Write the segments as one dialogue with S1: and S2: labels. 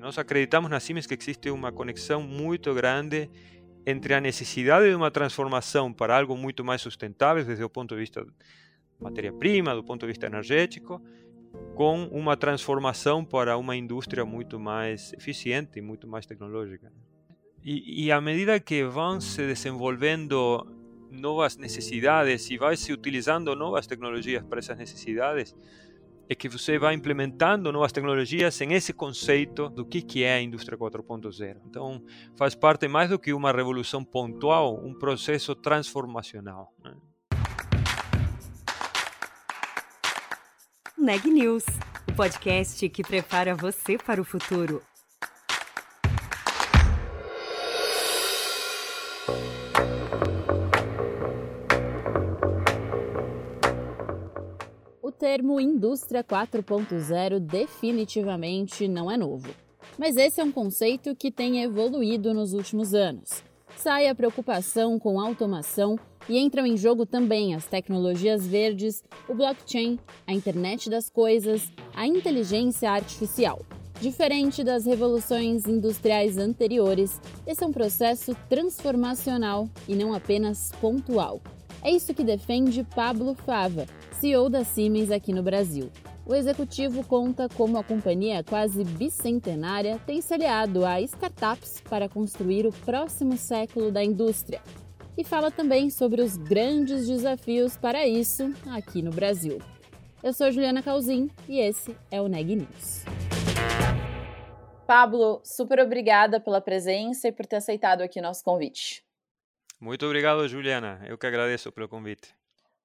S1: Nós acreditamos na Siemens que existe uma conexão muito grande entre a necessidade de uma transformação para algo muito mais sustentável desde o ponto de vista matéria-prima, do ponto de vista energético, com uma transformação para uma indústria muito mais eficiente e muito mais tecnológica. E, e à medida que vão se desenvolvendo novas necessidades e vai se utilizando novas tecnologias para essas necessidades, é que você vai implementando novas tecnologias em esse conceito do que, que é a indústria 4.0. Então, faz parte mais do que uma revolução pontual, um processo transformacional. Né?
S2: Neg News, o podcast que prepara você para o futuro. Termo Indústria 4.0 definitivamente não é novo. Mas esse é um conceito que tem evoluído nos últimos anos. Sai a preocupação com automação e entram em jogo também as tecnologias verdes, o blockchain, a internet das coisas, a inteligência artificial. Diferente das revoluções industriais anteriores, esse é um processo transformacional e não apenas pontual. É isso que defende Pablo Fava, CEO da Siemens aqui no Brasil. O executivo conta como a companhia quase bicentenária tem se aliado a startups para construir o próximo século da indústria. E fala também sobre os grandes desafios para isso aqui no Brasil. Eu sou Juliana Calzin e esse é o Neg News. Pablo, super obrigada pela presença e por ter aceitado aqui nosso convite.
S1: Muito obrigado, Juliana. Eu que agradeço pelo convite.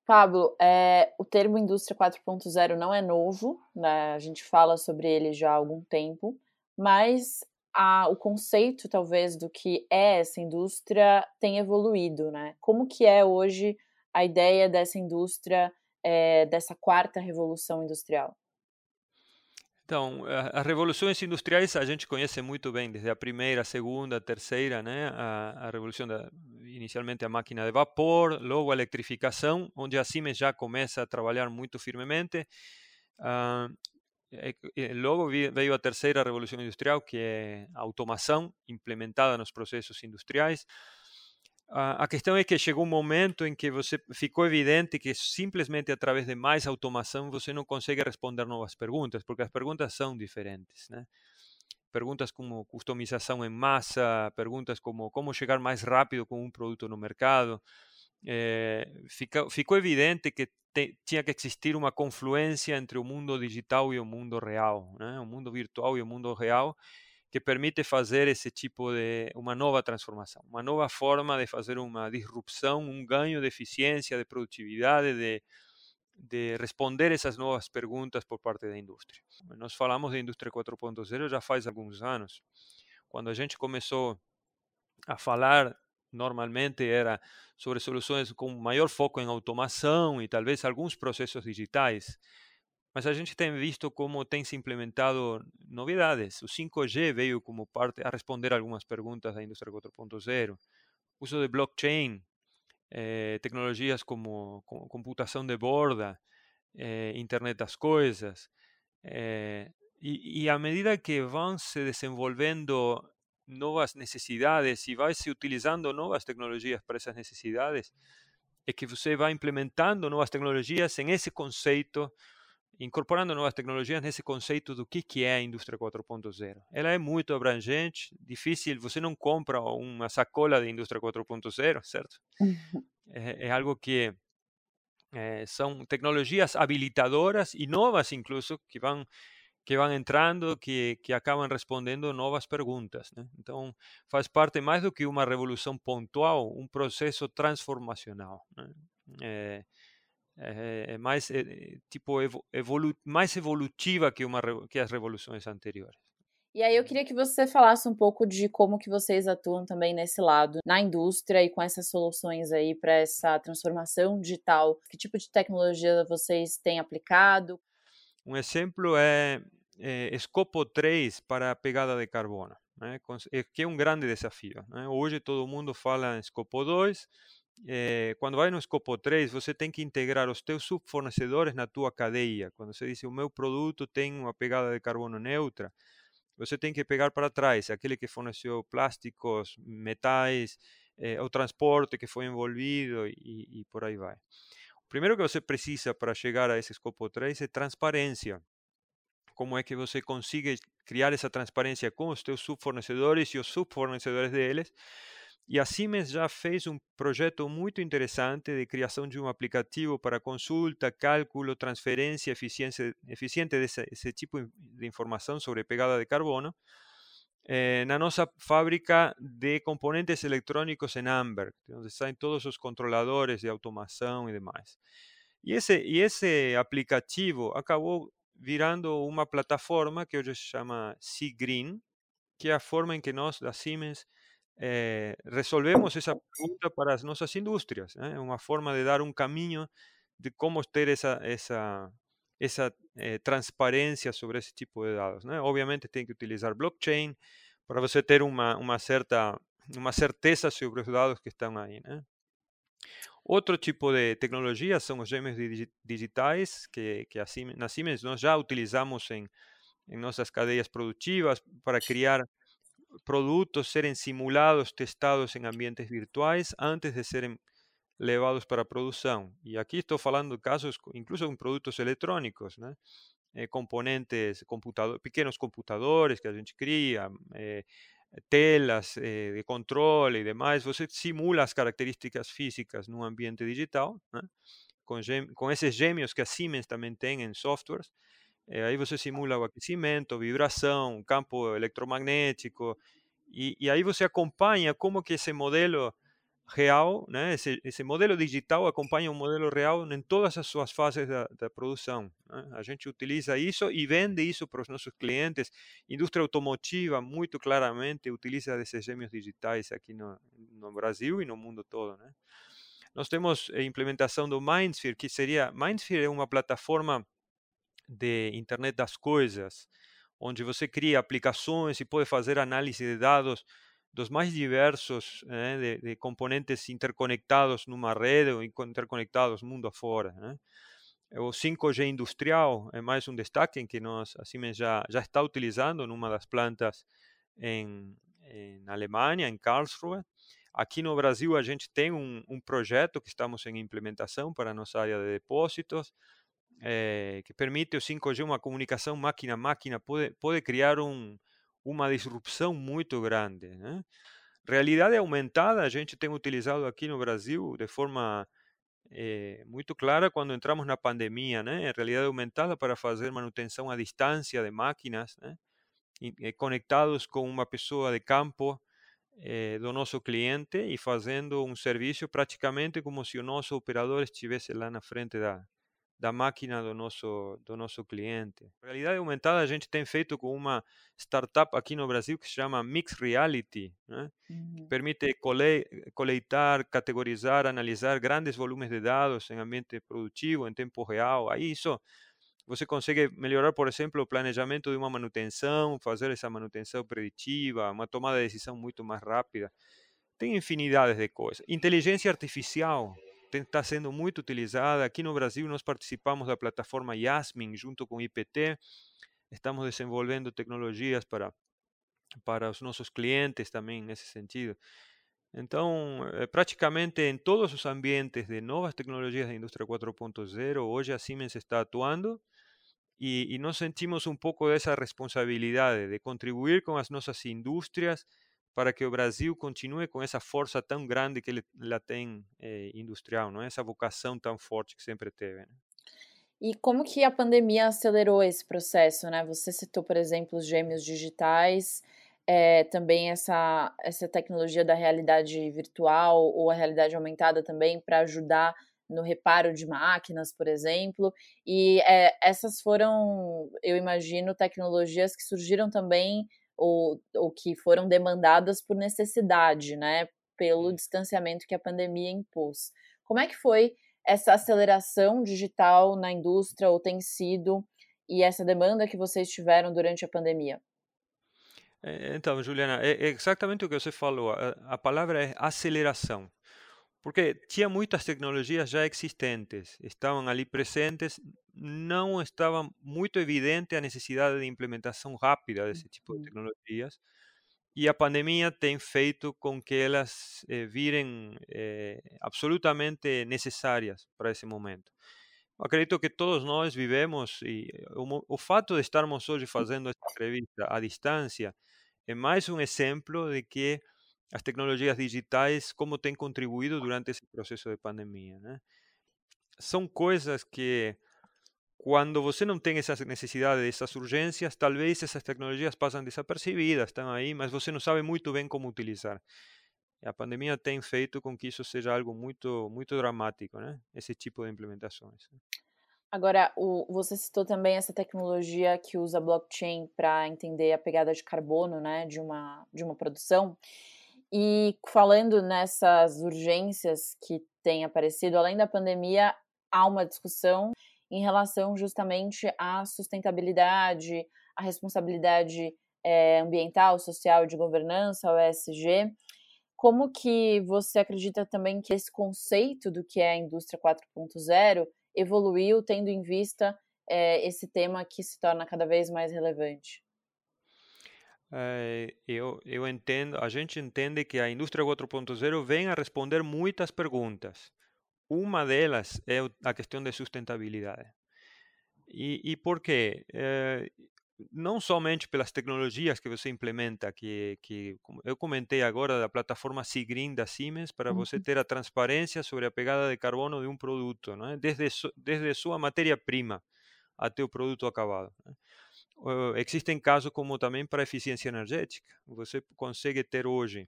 S2: Pablo, é, o termo indústria 4.0 não é novo, né? a gente fala sobre ele já há algum tempo, mas a, o conceito, talvez, do que é essa indústria tem evoluído, né? Como que é hoje a ideia dessa indústria, é, dessa quarta revolução industrial?
S1: Então, as revoluções industriais a gente conhece muito bem, desde a primeira, a segunda, a terceira, né? A, a revolução da, inicialmente a máquina de vapor, logo a eletrificação, onde a Siemens já começa a trabalhar muito firmemente. Uh, logo veio a terceira revolução industrial, que é a automação implementada nos processos industriais. A questão é que chegou um momento em que você ficou evidente que simplesmente através de mais automação você não consegue responder novas perguntas, porque as perguntas são diferentes, né? Perguntas como customização em massa, perguntas como como chegar mais rápido com um produto no mercado. É, fica, ficou evidente que te, tinha que existir uma confluência entre o mundo digital e o mundo real, né? o mundo virtual e o mundo real, que permite fazer esse tipo de uma nova transformação, uma nova forma de fazer uma disrupção, um ganho de eficiência, de produtividade, de, de responder essas novas perguntas por parte da indústria. Nós falamos de indústria 4.0 já faz alguns anos. Quando a gente começou a falar, normalmente era sobre soluções com maior foco em automação e talvez alguns processos digitais. Mas a gente tem visto como tem se implementado novidades. O 5G veio como parte a responder algumas perguntas da indústria 4.0. Uso de blockchain, eh, tecnologias como, como, computação de borda, eh, internet das coisas. Eh, e, e à medida que vão se desenvolvendo novas necessidades e vai se utilizando novas tecnologias para essas necessidades, é que você vai implementando novas tecnologias em esse conceito incorporando novas tecnologias nesse conceito do que, que é a indústria 4.0. Ela é muito abrangente, difícil, você não compra uma sacola de indústria 4.0, certo? é, é, algo que é, são tecnologias habilitadoras e novas incluso, que vão que vão entrando, que, que acabam respondendo novas perguntas. Né? Então, faz parte mais do que uma revolução pontual, um processo transformacional. Né? É, é, é mais é, tipo evolu mais evolutiva que uma que as revoluções anteriores.
S2: E aí eu queria que você falasse um pouco de como que vocês atuam também nesse lado, na indústria e com essas soluções aí para essa transformação digital. Que tipo de tecnologia vocês têm aplicado?
S1: Um exemplo é, é Scopo 3 para a pegada de carbono, né? que é um grande desafio. Né? Hoje todo mundo fala em Scopo 2, é, quando vai no escopo 3, você tem que integrar os teus subfornecedores na tua cadeia. Quando você diz o meu produto tem uma pegada de carbono neutra, você tem que pegar para trás aquele que forneceu plásticos, metais, eh, o transporte que foi envolvido e, e por aí vai. O primeiro que você precisa para chegar a esse escopo 3 é transparência. Como é que você consegue criar essa transparência com os teus subfornecedores e os subfornecedores deles? E a Siemens já fez um projeto muito interessante de criação de um aplicativo para consulta, cálculo, transferência eficiência, eficiente desse esse tipo de informação sobre pegada de carbono eh, na nossa fábrica de componentes eletrônicos em Amberg, onde saem todos os controladores de automação e demais. E esse, e esse aplicativo acabou virando uma plataforma que hoje se chama Seagreen, que é a forma em que nós, da Siemens, eh, resolvemos essa pergunta para as nossas indústrias. É uma forma de dar um caminho de como ter essa, essa, essa eh, transparência sobre esse tipo de dados. Né? Obviamente tem que utilizar blockchain para você ter uma, uma certa uma certeza sobre os dados que estão aí. Né? Outro tipo de tecnologia são os gêmeos digitais, que, que assim, na Siemens nós já utilizamos em, em nossas cadeias produtivas para criar produtos serem simulados, testados em ambientes virtuais antes de serem levados para a produção. E aqui estou falando de casos, incluso com produtos eletrônicos, né? Eh, componentes, computador, pequenos computadores que a gente cria, eh, telas eh, de controle e demais, você simula as características físicas num ambiente digital, né? com, com esses gêmeos que a Siemens também tem em softwares, eh, aí você simula o aquecimento, vibração, campo eletromagnético, e, e, aí você acompanha como que esse modelo real, né, esse, esse modelo digital acompanha o modelo real em todas as suas fases da, da produção. Né? A gente utiliza isso e vende isso para os nossos clientes. Indústria automotiva, muito claramente, utiliza esses gêmeos digitais aqui no, no Brasil e no mundo todo. Né? Nós temos a implementação do Mindsphere, que seria... Mindsphere é uma plataforma de internet das coisas, onde você cria aplicações e pode fazer análise de dados dos mais diversos né, de, de, componentes interconectados numa rede ou interconectados mundo afora. Né? O 5G industrial é mais um destaque em que nós, a Siemens já, já está utilizando numa das plantas em, em Alemanha, em Karlsruhe. Aqui no Brasil, a gente tem um, um projeto que estamos em implementação para a nossa área de depósitos, é, que permite o 5G uma comunicação máquina-máquina, pode, pode criar um, uma disrupção muito grande. Né? Realidade aumentada a gente tem utilizado aqui no Brasil de forma é, muito clara quando entramos na pandemia, né? realidade aumentada para fazer manutenção à distância de máquinas, né? e, e conectados com uma pessoa de campo é, do nosso cliente e fazendo um serviço praticamente como se o nosso operador estivesse lá na frente da, da máquina do nosso, do nosso cliente. Realidade aumentada a gente tem feito com uma startup aqui no Brasil que se chama Mixed Reality, né? uhum. que permite cole, coletar, categorizar, analisar grandes volumes de dados em ambiente produtivo, em tempo real. Aí isso você consegue melhorar, por exemplo, o planejamento de uma manutenção, fazer essa manutenção preditiva, uma tomada de decisão muito mais rápida. Tem infinidades de coisas. Inteligência artificial, está sendo muito utilizada. Aqui no Brasil, nós participamos da plataforma Yasmin junto com o IPT. Estamos desenvolvendo tecnologias para, para os nossos clientes também nesse sentido. Então, eh, praticamente em todos os ambientes de novas tecnologias da indústria 4.0, hoje a Siemens está atuando e, e nós sentimos um pouco dessa responsabilidade de contribuir com as nossas para que o Brasil continue com essa força tão grande que ele lá tem eh, industrial, não é? Essa vocação tão forte que sempre teve. Né?
S2: E como que a pandemia acelerou esse processo, né? Você citou, por exemplo, os gêmeos digitais, é, também essa, essa tecnologia da realidade virtual ou a realidade aumentada também para ajudar no reparo de máquinas, por exemplo. E é, essas foram, eu imagino, tecnologias que surgiram também ou, ou que foram demandadas por necessidade, né? Pelo distanciamento que a pandemia impôs. Como é que foi essa aceleração digital na indústria, ou tem sido, e essa demanda que vocês tiveram durante a pandemia?
S1: É, então, Juliana, é exatamente o que você falou. A palavra é aceleração. Porque tinha muitas tecnologias já existentes, estavam ali presentes, não estava muito evidente a necessidade de implementação rápida desse tipo de tecnologias, e a pandemia tem feito com que elas eh, virem eh, absolutamente necessárias para esse momento. acredito que todos nós vivemos e o, o fato de estarmos hoje fazendo esta entrevista à distância é mais um exemplo de que as tecnologias digitais como têm contribuído durante esse processo de pandemia, né? São coisas que quando você não tem essa necessidade dessas urgências, talvez essas tecnologias passam desapercebidas, estão aí, mas você não sabe muito bem como utilizar. A pandemia tem feito com que isso seja algo muito muito dramático, né? Esse tipo de implementações.
S2: Agora, o, você citou também essa tecnologia que usa blockchain para entender a pegada de carbono, né, de uma de uma produção. E falando nessas urgências que têm aparecido, além da pandemia, há uma discussão em relação justamente à sustentabilidade, à responsabilidade é, ambiental, social, de governança, o ESG. Como que você acredita também que esse conceito do que é a indústria 4.0 evoluiu tendo em vista é, esse tema que se torna cada vez mais relevante?
S1: Eh, eu, eu entendo, a gente entende que a indústria 4.0 vem a responder muitas perguntas. Uma delas é a questão de sustentabilidade. E, e por quê? É, não somente pelas tecnologias que você implementa, que, que eu comentei agora da plataforma Sigreen da Siemens, para você ter a transparência sobre a pegada de carbono de um produto, né? desde, desde sua matéria-prima até o produto acabado. Né? Uh, existem casos como também para eficiência energética. Você consegue ter hoje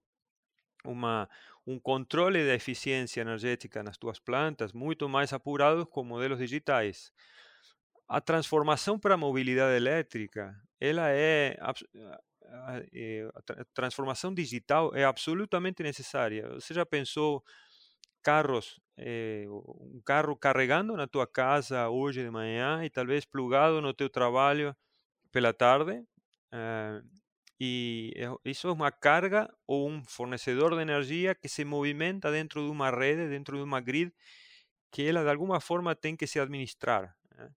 S1: uma, um controle da eficiência energética nas tuas plantas muito mais apurado com modelos digitais. A transformação para a mobilidade elétrica, ela é a, a transformação digital é absolutamente necessária. Você já pensou carros, eh, um carro carregando na tua casa hoje de manhã e talvez plugado no teu trabalho pela tarde. Uh, e isso é uma carga ou um fornecedor de energia que se movimenta dentro de uma rede, dentro de uma grid, que ela de alguma forma tem que se administrar. Né?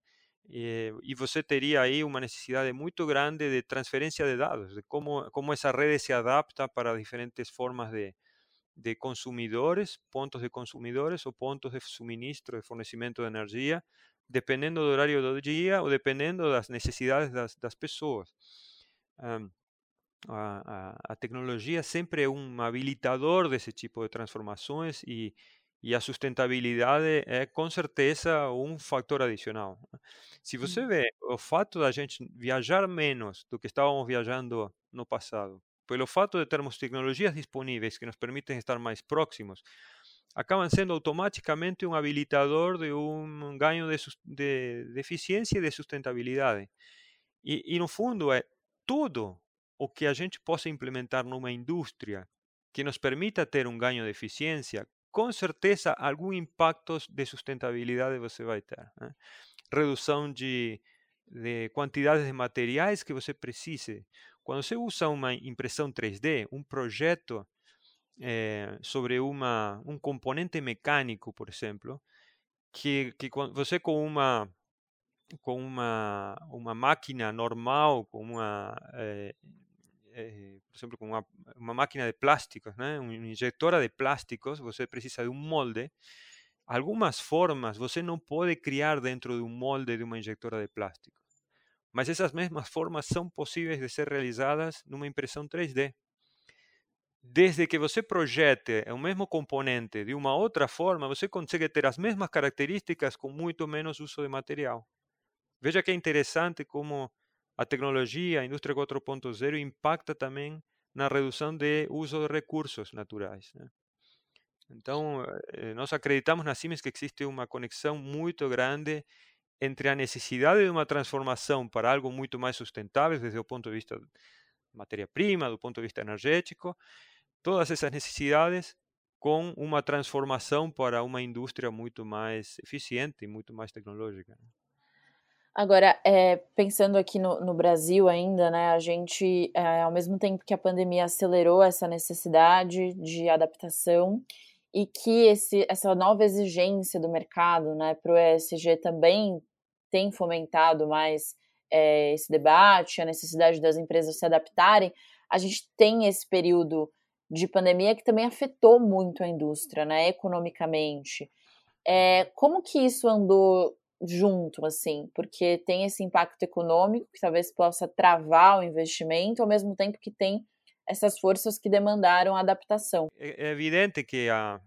S1: E, e, você teria aí uma necessidade muito grande de transferência de dados, de como, como essa rede se adapta para diferentes formas de, de consumidores, pontos de consumidores ou pontos de suministro, de fornecimento de energia, dependendo do horário do dia ou dependendo das necessidades das, das pessoas. Um, a, a, a, tecnologia sempre é um habilitador desse tipo de transformações e, e a sustentabilidade é com certeza um fator adicional. Se você vê o fato da gente viajar menos do que estávamos viajando no passado, pelo fato de termos tecnologias disponíveis que nos permitem estar mais próximos, acabam sendo automaticamente um habilitador de um ganho de, de, de eficiência e de sustentabilidade. E, e, no fundo, é tudo o que a gente possa implementar numa indústria que nos permita ter um ganho de eficiência, com certeza algum impacto de sustentabilidade você vai ter. Né? Redução de, de quantidades de materiais que você precise. Quando você usa uma impressão 3D, um projeto é, sobre uma, um componente mecânico, por exemplo, que, que você com uma com uma, uma máquina normal, com uma, é, é, por exemplo, com uma, uma máquina de plásticos, né? uma injetora de plásticos, você precisa de um molde. Algumas formas você não pode criar dentro de um molde de uma injetora de plástico. Mas essas mesmas formas são possíveis de ser realizadas numa impressão 3D desde que você projete o mesmo componente de uma outra forma, você consegue ter as mesmas características com muito menos uso de material. Veja que é interessante como a tecnologia, a indústria 4.0 impacta também na redução de uso de recursos naturais. Né? Então, eh, nós acreditamos na Siemens que existe uma conexão muito grande entre a necessidade de uma transformação para algo muito mais sustentável, desde o ponto de vista matéria-prima, do ponto de vista energético, todas essas necessidades com uma transformação para uma indústria muito mais eficiente e muito mais tecnológica. Né?
S2: Agora, é, pensando aqui no, no, Brasil ainda, né, a gente, é, ao mesmo tempo que a pandemia acelerou essa necessidade de adaptação e que esse, essa nova exigência do mercado né, para o ESG também tem fomentado mais é, esse debate, a necessidade das empresas se adaptarem. A gente tem esse período de pandemia que também afetou muito a indústria, né, economicamente. É, como que isso andou junto, assim? Porque tem esse impacto econômico que talvez possa travar o investimento, ao mesmo tempo que tem essas forças que demandaram adaptação.
S1: É, é evidente que a,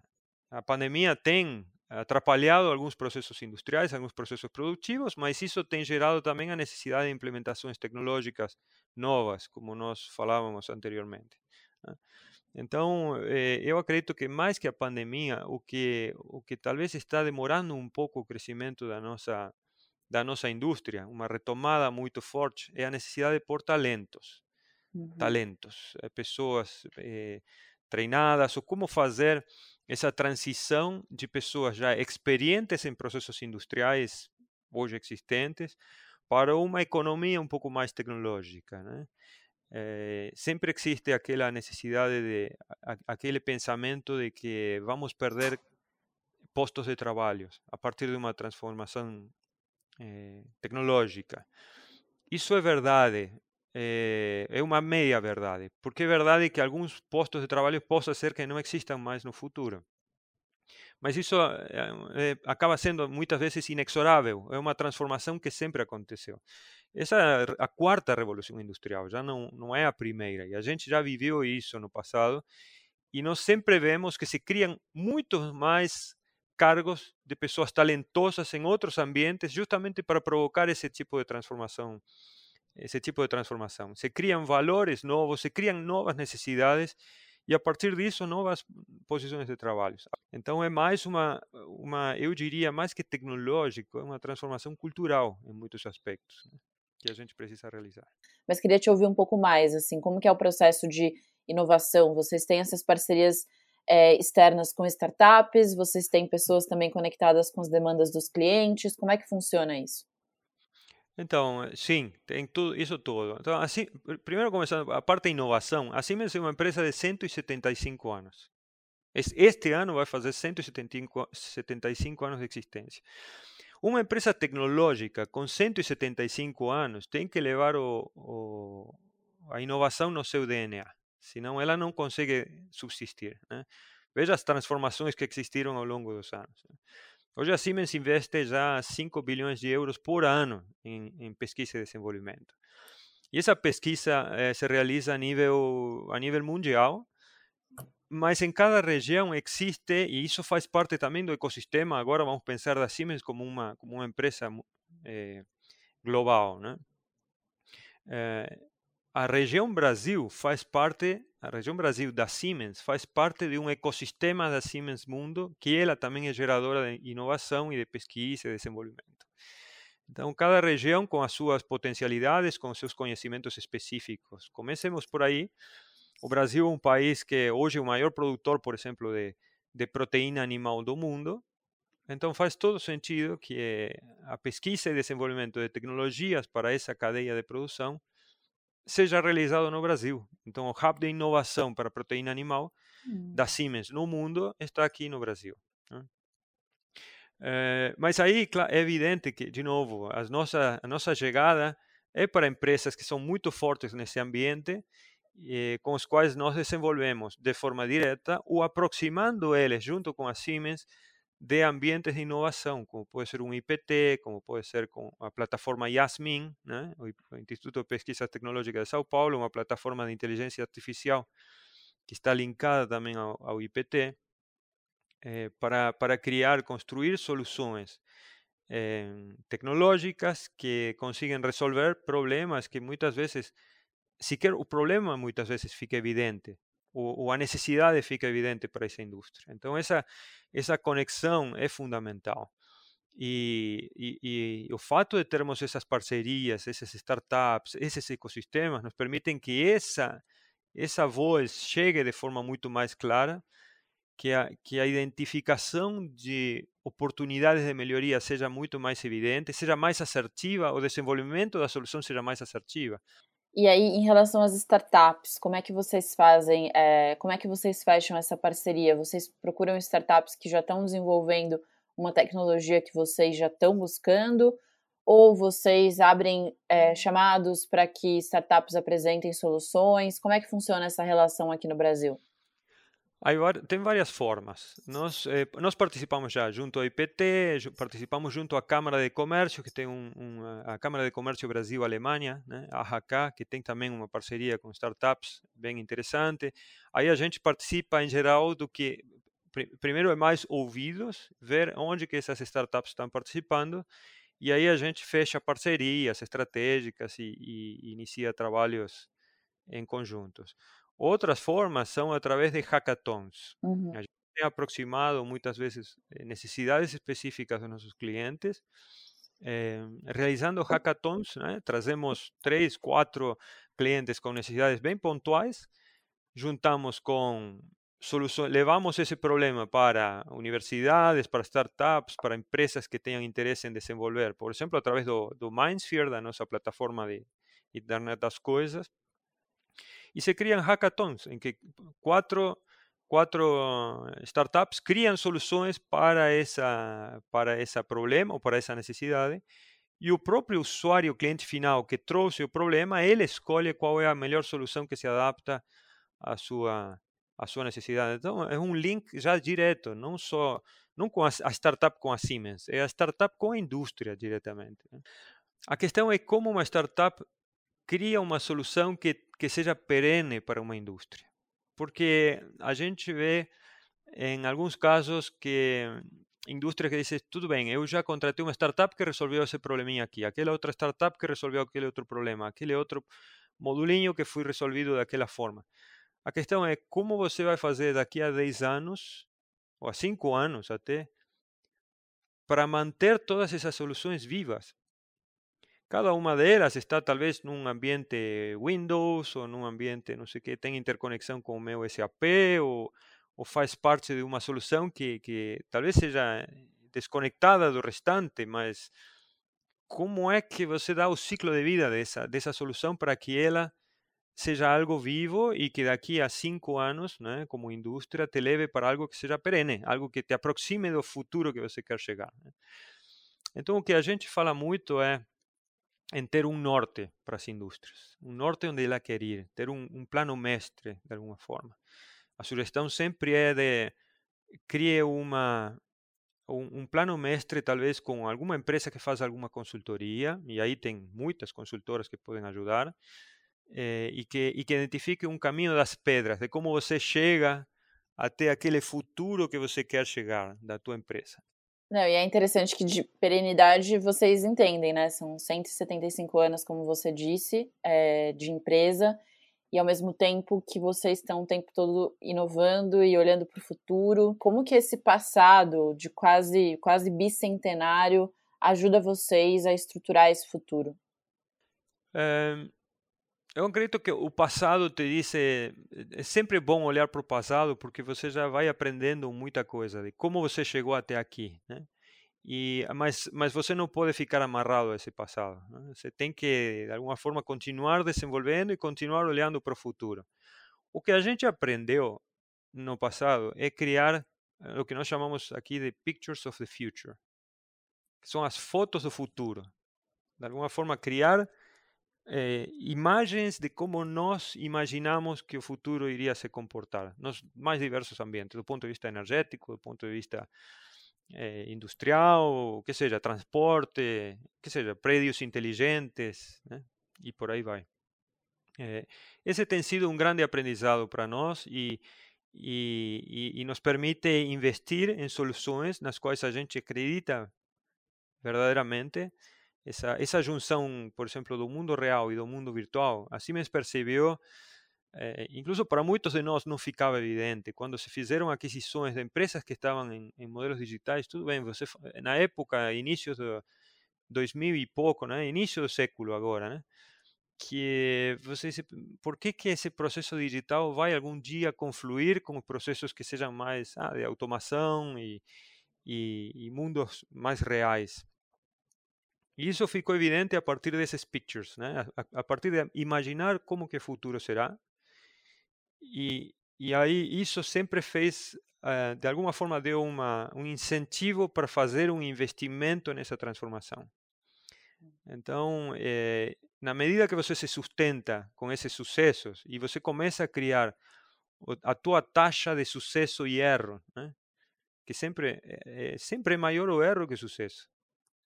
S1: a pandemia tem atrapalhado alguns processos industriais, alguns processos produtivos, mas isso tem gerado também a necessidade de implementações tecnológicas novas, como nós falávamos anteriormente. Então, eh, eu acredito que mais que a pandemia, o que, o que talvez está demorando um pouco o crescimento da nossa, da nossa indústria, uma retomada muito forte, é a necessidade de pôr talentos talentos, eh, pessoas eh, treinadas, ou como fazer essa transição de pessoas já experientes em processos industriais hoje existentes para uma economia um pouco mais tecnológica, né? Eh, sempre existe aquela necessidade de a, aquele pensamento de que vamos perder postos de trabalho a partir de uma transformação eh, tecnológica. Isso é verdade, é, é uma meia verdade, porque é verdade que alguns postos de trabalho possa ser que não existam mais no futuro. Mas isso é, acaba sendo muitas vezes inexorável, é uma transformação que sempre aconteceu. Essa é a quarta revolução industrial, já não, não é a primeira, e a gente já viveu isso no passado, e nós sempre vemos que se criam muitos mais cargos de pessoas talentosas em outros ambientes, justamente para provocar esse tipo de transformação esse tipo de transformação. Se criam valores novos, se criam novas necessidades e a partir disso novas posições de trabalho. Então é mais uma, uma eu diria mais que tecnológico, é uma transformação cultural em muitos aspectos né, que a gente precisa realizar.
S2: Mas queria te ouvir um pouco mais, assim, como que é o processo de inovação? Vocês têm essas parcerias é, externas com startups? Vocês têm pessoas também conectadas com as demandas dos clientes? Como é que funciona isso?
S1: Então, sim, tem tudo, isso tudo. Então, assim, primeiro começando, a parte da inovação, a Siemens é uma empresa de 175 anos. Este ano vai fazer 175 anos de existência. Uma empresa tecnológica com 175 anos tem que levar o, o, a inovação no seu DNA, senão ela não consegue subsistir. Né? Veja as transformações que existiram ao longo dos anos. Hoje a Siemens investe já 5 bilhões de euros por ano em, em pesquisa e desenvolvimento. E essa pesquisa eh, se realiza a nível, a nível mundial, mas em cada região existe, e isso faz parte também do ecossistema, agora vamos pensar da Siemens como uma, como uma empresa eh, global. Né? Eh, a região Brasil faz parte a região Brasil da Siemens faz parte de um ecossistema da Siemens Mundo, que ela também é geradora de inovação e de pesquisa e desenvolvimento. Então, cada região com as suas potencialidades, com seus conhecimentos específicos. Comecemos por aí. O Brasil é um país que hoje é o maior produtor, por exemplo, de, de proteína animal do mundo. Então, faz todo sentido que a pesquisa e desenvolvimento de tecnologias para essa cadeia de produção seja realizado no Brasil. Então, o hub de inovação para proteína animal hum. da Siemens no mundo está aqui no Brasil. Né? É, mas aí é evidente que, de novo, a nossa, a nossa chegada é para empresas que são muito fortes nesse ambiente, com os quais nós desenvolvemos de forma direta ou aproximando eles junto com a Siemens de ambientes de inovação, como pode ser um IPT, como pode ser com a plataforma Yasmin, né? o Instituto de Pesquisa Tecnológica de São Paulo, uma plataforma de inteligência artificial que está linkada também ao, ao IPT, eh, para, para criar, construir soluções eh, tecnológicas que consigam resolver problemas que muitas vezes, sequer o problema muitas vezes fica evidente, ou, ou a necessidade fica evidente para essa indústria. Então, essa, essa conexão é fundamental. E, e, e, o fato de termos essas parcerias, essas startups, esses ecossistemas, nos permitem que essa, essa voz chegue de forma muito mais clara, que a, que a identificação de oportunidades de melhoria seja muito mais evidente, seja mais assertiva, o desenvolvimento da solução seja mais assertiva.
S2: E aí, em relação às startups, como é que vocês fazem, é, como é que vocês fecham essa parceria? Vocês procuram startups que já estão desenvolvendo uma tecnologia que vocês já estão buscando? Ou vocês abrem é, chamados para que startups apresentem soluções? Como é que funciona essa relação aqui no Brasil?
S1: Tem várias formas. Nós, eh, nós participamos já junto ao IPT, participamos junto à Câmara de Comércio, que tem um, um, a Câmara de Comércio Brasil-Alemanha, né, a AHK, que tem também uma parceria com startups bem interessante. Aí a gente participa em geral do que primeiro é mais ouvidos, ver onde que essas startups estão participando, e aí a gente fecha parcerias estratégicas e, e inicia trabalhos em conjuntos. Outras formas são através de hackathons. Uhum. A gente tem aproximado muitas vezes eh, necessidades específicas dos nossos clientes. Eh, realizando hackathons, né? trazemos três, quatro clientes com necessidades bem pontuais, juntamos com soluções, levamos esse problema para universidades, para startups, para empresas que tenham interesse em desenvolver, por exemplo, através do, do Mindsphere, da nossa plataforma de internet das coisas, y se crean hackathons en que cuatro, cuatro startups crean soluciones para esa, para ese problema o para esa necesidad y el propio usuario, cliente final que trouxe el problema, él escolhe cuál es la mejor solución que se adapta a su a sua necessidade. Então, é um link já direto, não só não com a, a startup com a Siemens, é a startup com a indústria diretamente. A questão é como uma startup cria uma solução que, que seja perene para uma indústria. Porque a gente vê, em alguns casos, que indústria que diz, tudo bem, eu já contratei uma startup que resolveu esse probleminha aqui, aquela outra startup que resolveu aquele outro problema, aquele outro modulinho que foi resolvido daquela forma. A questão é como você vai fazer daqui a 10 anos, ou a 5 anos até, para manter todas essas soluções vivas. Cada uma delas está talvez num ambiente Windows ou num ambiente, não sei que, tem interconexão com o meu SAP ou, ou faz parte de uma solução que, que talvez seja desconectada do restante, mas como é que você dá o ciclo de vida dessa, dessa solução para que ela seja algo vivo e que daqui a cinco anos, né, como indústria, te leve para algo que seja perene, algo que te aproxime do futuro que você quer chegar. Né? Então, o que a gente fala muito é em ter um norte para as indústrias, um norte onde ela quer ir, ter um, plano mestre de alguma forma. A sugestão sempre é de crie uma um, um, plano mestre, talvez com alguma empresa que faz alguma consultoria, e aí tem muitas consultoras que podem ajudar, eh, e, que, e que identifique um caminho das pedras, de como você chega até aquele futuro que você quer chegar da tua empresa.
S2: Não, e é interessante que de perenidade vocês entendem, né? São 175 anos, como você disse, é, de empresa, e ao mesmo tempo que vocês estão o tempo todo inovando e olhando para o futuro. Como que esse passado de quase, quase bicentenário ajuda vocês a estruturar esse futuro?
S1: É, eu acredito que o passado te diz. É sempre bom olhar para o passado porque você já vai aprendendo muita coisa de como você chegou até aqui, né? E, mas, mas você não pode ficar amarrado a esse passado. Né? Você tem que, de alguma forma, continuar desenvolvendo e continuar olhando para o futuro. O que a gente aprendeu no passado é criar eh, o que nós chamamos aqui de Pictures of the Future, que são as fotos do futuro. De alguma forma, criar eh, imagens de como nós imaginamos que o futuro iria se comportar nos mais diversos ambientes, do ponto de vista energético, do ponto de vista eh, industrial, que seja transporte, que seja prédios inteligentes, né? e por aí vai. Eh, esse tem sido um grande aprendizado para nós e, e, e, nos permite investir em soluções nas quais a gente acredita verdadeiramente essa, junção, por exemplo, do mundo real e do mundo virtual, a Siemens percebeu, eh, incluso para muitos de nós não ficava evidente, quando se fizeram aquisições de empresas que estavam em, em modelos digitais, tudo bem, você, na época, início do 2000 e pouco, né, início do século agora, né, que você disse, por que, que esse processo digital vai algum dia confluir com processos que sejam mais ah, de automação e, e, e mundos mais reais? E isso ficou evidente a partir desses pictures, né? a, a partir de imaginar como que o futuro será. E, e aí isso sempre fez, uh, de alguma forma, deu uma, um incentivo para fazer um investimento nessa transformação. Então, eh, na medida que você se sustenta com esses sucessos e você começa a criar a tua taxa de sucesso e erro, né? que sempre é, sempre é maior o erro que o sucesso.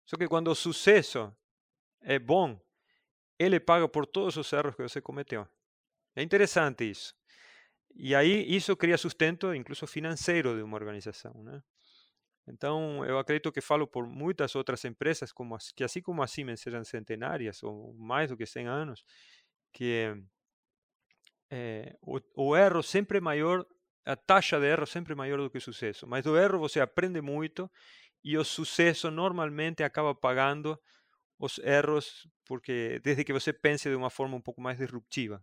S1: Só que quando o sucesso é bom, ele paga por todos os erros que você cometeu. É interessante isso. E aí isso cria sustento, incluso financeiro, de uma organização, né? Então, eu acredito que falo por muitas outras empresas, como, que assim como a Siemens sejam centenárias, ou mais do que 100 anos, que é, o, o, erro sempre é maior, a taxa de erro sempre é maior do que o sucesso. Mas do erro você aprende muito e o sucesso normalmente acaba pagando os erros, porque desde que você pense de uma forma um pouco mais disruptiva,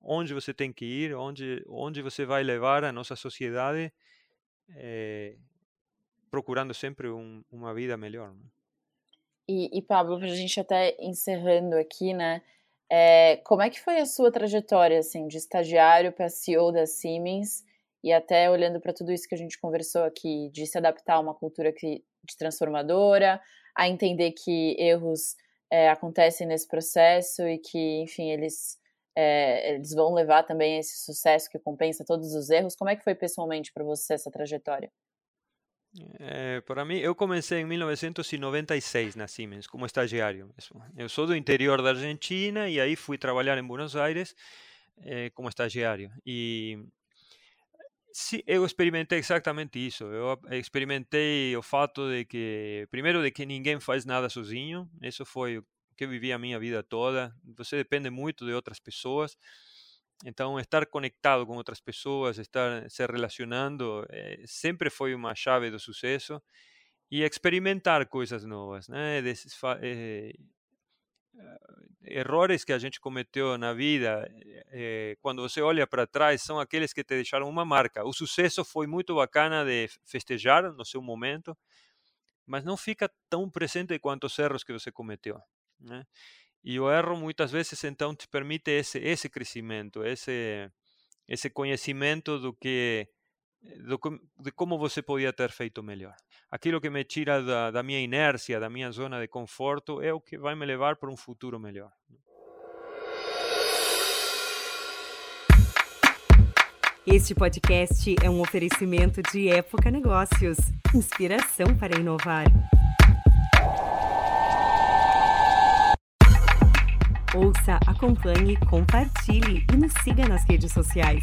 S1: onde você tem que ir, onde, onde você vai levar a nossa sociedade, é, procurando sempre um, uma vida melhor.
S2: E, e, Pablo, para a gente até encerrando aqui, né? É, como é que foi a sua trajetória, assim, de estagiário para CEO da Siemens e até olhando para tudo isso que a gente conversou aqui, de se adaptar a uma cultura que, de transformadora, a entender que erros é, acontecem nesse processo e que, enfim, eles é, eles vão levar também esse sucesso que compensa todos os erros. Como é que foi pessoalmente para você essa trajetória?
S1: É, para mim, eu comecei em 1996 na Siemens como estagiário. Eu sou do interior da Argentina e aí fui trabalhar em Buenos Aires como estagiário. E sim, eu experimentei exatamente isso. Eu experimentei o fato de que, primeiro, de que ninguém faz nada sozinho. Isso foi que eu vivi a minha vida toda. Você depende muito de outras pessoas. Então, estar conectado com outras pessoas, estar se relacionando, eh, sempre foi uma chave do sucesso. E experimentar coisas novas, né? Desses, eh, errores que a gente cometeu na vida, eh, quando você olha para trás, são aqueles que te deixaram uma marca. O sucesso foi muito bacana de festejar no seu momento, mas não fica tão presente quanto os erros que você cometeu. Né? E o erro muitas vezes então te permite esse esse crescimento, esse esse conhecimento do que do, de como você podia ter feito melhor. Aquilo que me tira da, da minha inércia, da minha zona de conforto, é o que vai me levar para um futuro melhor.
S3: Este podcast é um oferecimento de Época Negócios inspiração para inovar. Ouça, acompanhe, compartilhe e nos siga nas redes sociais.